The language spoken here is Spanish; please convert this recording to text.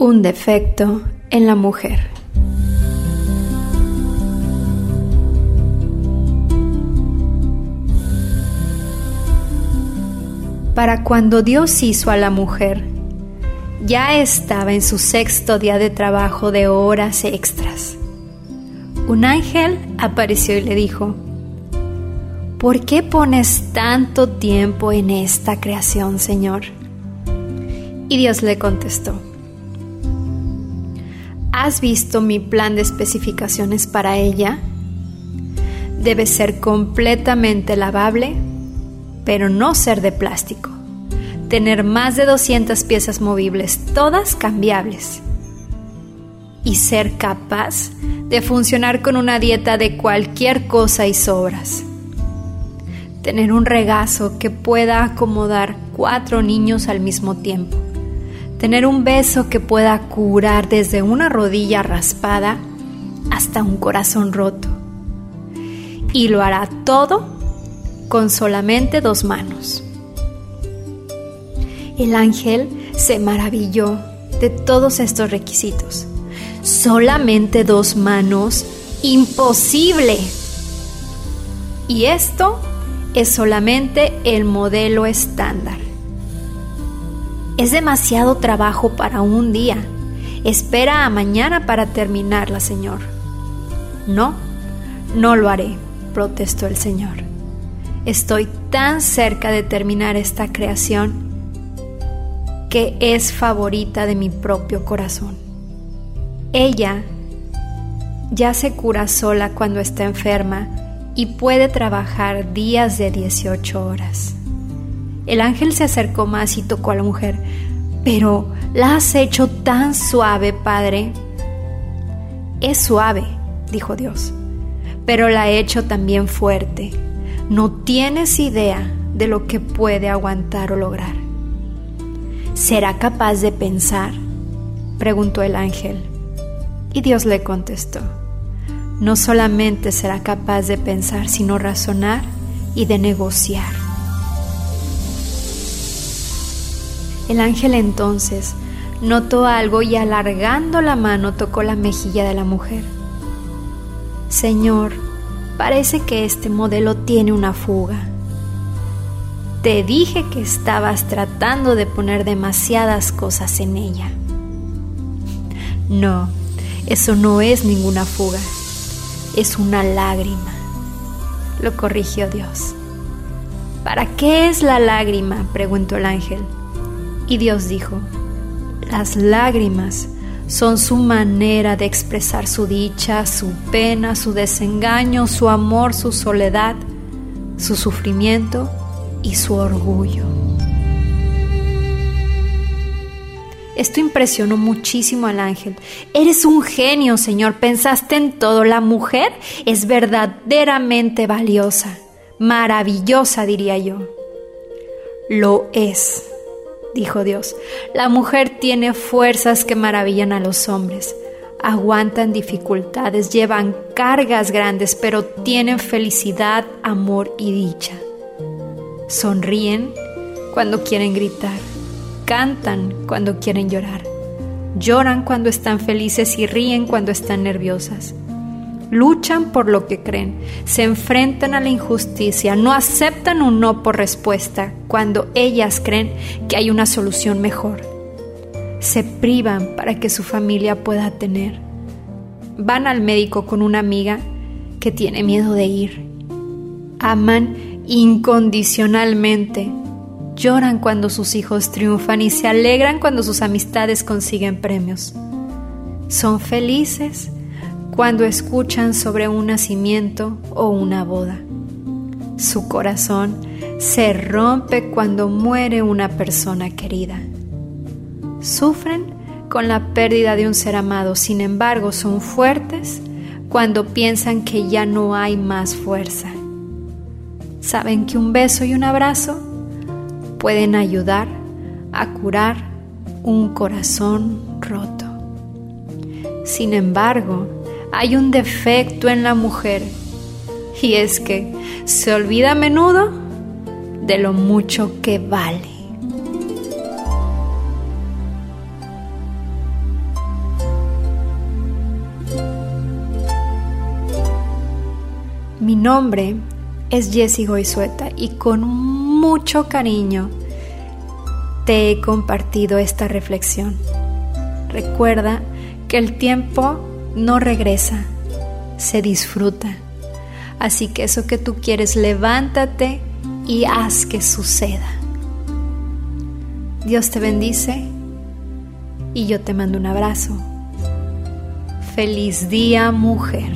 Un defecto en la mujer. Para cuando Dios hizo a la mujer, ya estaba en su sexto día de trabajo de horas extras. Un ángel apareció y le dijo, ¿por qué pones tanto tiempo en esta creación, Señor? Y Dios le contestó, ¿Has visto mi plan de especificaciones para ella? Debe ser completamente lavable, pero no ser de plástico. Tener más de 200 piezas movibles, todas cambiables. Y ser capaz de funcionar con una dieta de cualquier cosa y sobras. Tener un regazo que pueda acomodar cuatro niños al mismo tiempo tener un beso que pueda curar desde una rodilla raspada hasta un corazón roto. Y lo hará todo con solamente dos manos. El ángel se maravilló de todos estos requisitos. Solamente dos manos, imposible. Y esto es solamente el modelo estándar. Es demasiado trabajo para un día. Espera a mañana para terminarla, Señor. No, no lo haré, protestó el Señor. Estoy tan cerca de terminar esta creación que es favorita de mi propio corazón. Ella ya se cura sola cuando está enferma y puede trabajar días de 18 horas. El ángel se acercó más y tocó a la mujer. Pero la has hecho tan suave, Padre. Es suave, dijo Dios, pero la he hecho también fuerte. No tienes idea de lo que puede aguantar o lograr. ¿Será capaz de pensar? preguntó el ángel. Y Dios le contestó, no solamente será capaz de pensar, sino razonar y de negociar. El ángel entonces notó algo y alargando la mano tocó la mejilla de la mujer. Señor, parece que este modelo tiene una fuga. Te dije que estabas tratando de poner demasiadas cosas en ella. No, eso no es ninguna fuga, es una lágrima. Lo corrigió Dios. ¿Para qué es la lágrima? preguntó el ángel. Y Dios dijo, las lágrimas son su manera de expresar su dicha, su pena, su desengaño, su amor, su soledad, su sufrimiento y su orgullo. Esto impresionó muchísimo al ángel. Eres un genio, Señor. Pensaste en todo. La mujer es verdaderamente valiosa, maravillosa, diría yo. Lo es dijo Dios. La mujer tiene fuerzas que maravillan a los hombres. Aguantan dificultades, llevan cargas grandes, pero tienen felicidad, amor y dicha. Sonríen cuando quieren gritar, cantan cuando quieren llorar, lloran cuando están felices y ríen cuando están nerviosas luchan por lo que creen, se enfrentan a la injusticia, no aceptan un no por respuesta cuando ellas creen que hay una solución mejor. Se privan para que su familia pueda tener. Van al médico con una amiga que tiene miedo de ir. Aman incondicionalmente. Lloran cuando sus hijos triunfan y se alegran cuando sus amistades consiguen premios. Son felices cuando escuchan sobre un nacimiento o una boda. Su corazón se rompe cuando muere una persona querida. Sufren con la pérdida de un ser amado, sin embargo son fuertes cuando piensan que ya no hay más fuerza. Saben que un beso y un abrazo pueden ayudar a curar un corazón roto. Sin embargo, hay un defecto en la mujer y es que se olvida a menudo de lo mucho que vale. Mi nombre es Jessie Goizueta y con mucho cariño te he compartido esta reflexión. Recuerda que el tiempo no regresa, se disfruta. Así que eso que tú quieres, levántate y haz que suceda. Dios te bendice y yo te mando un abrazo. Feliz día, mujer.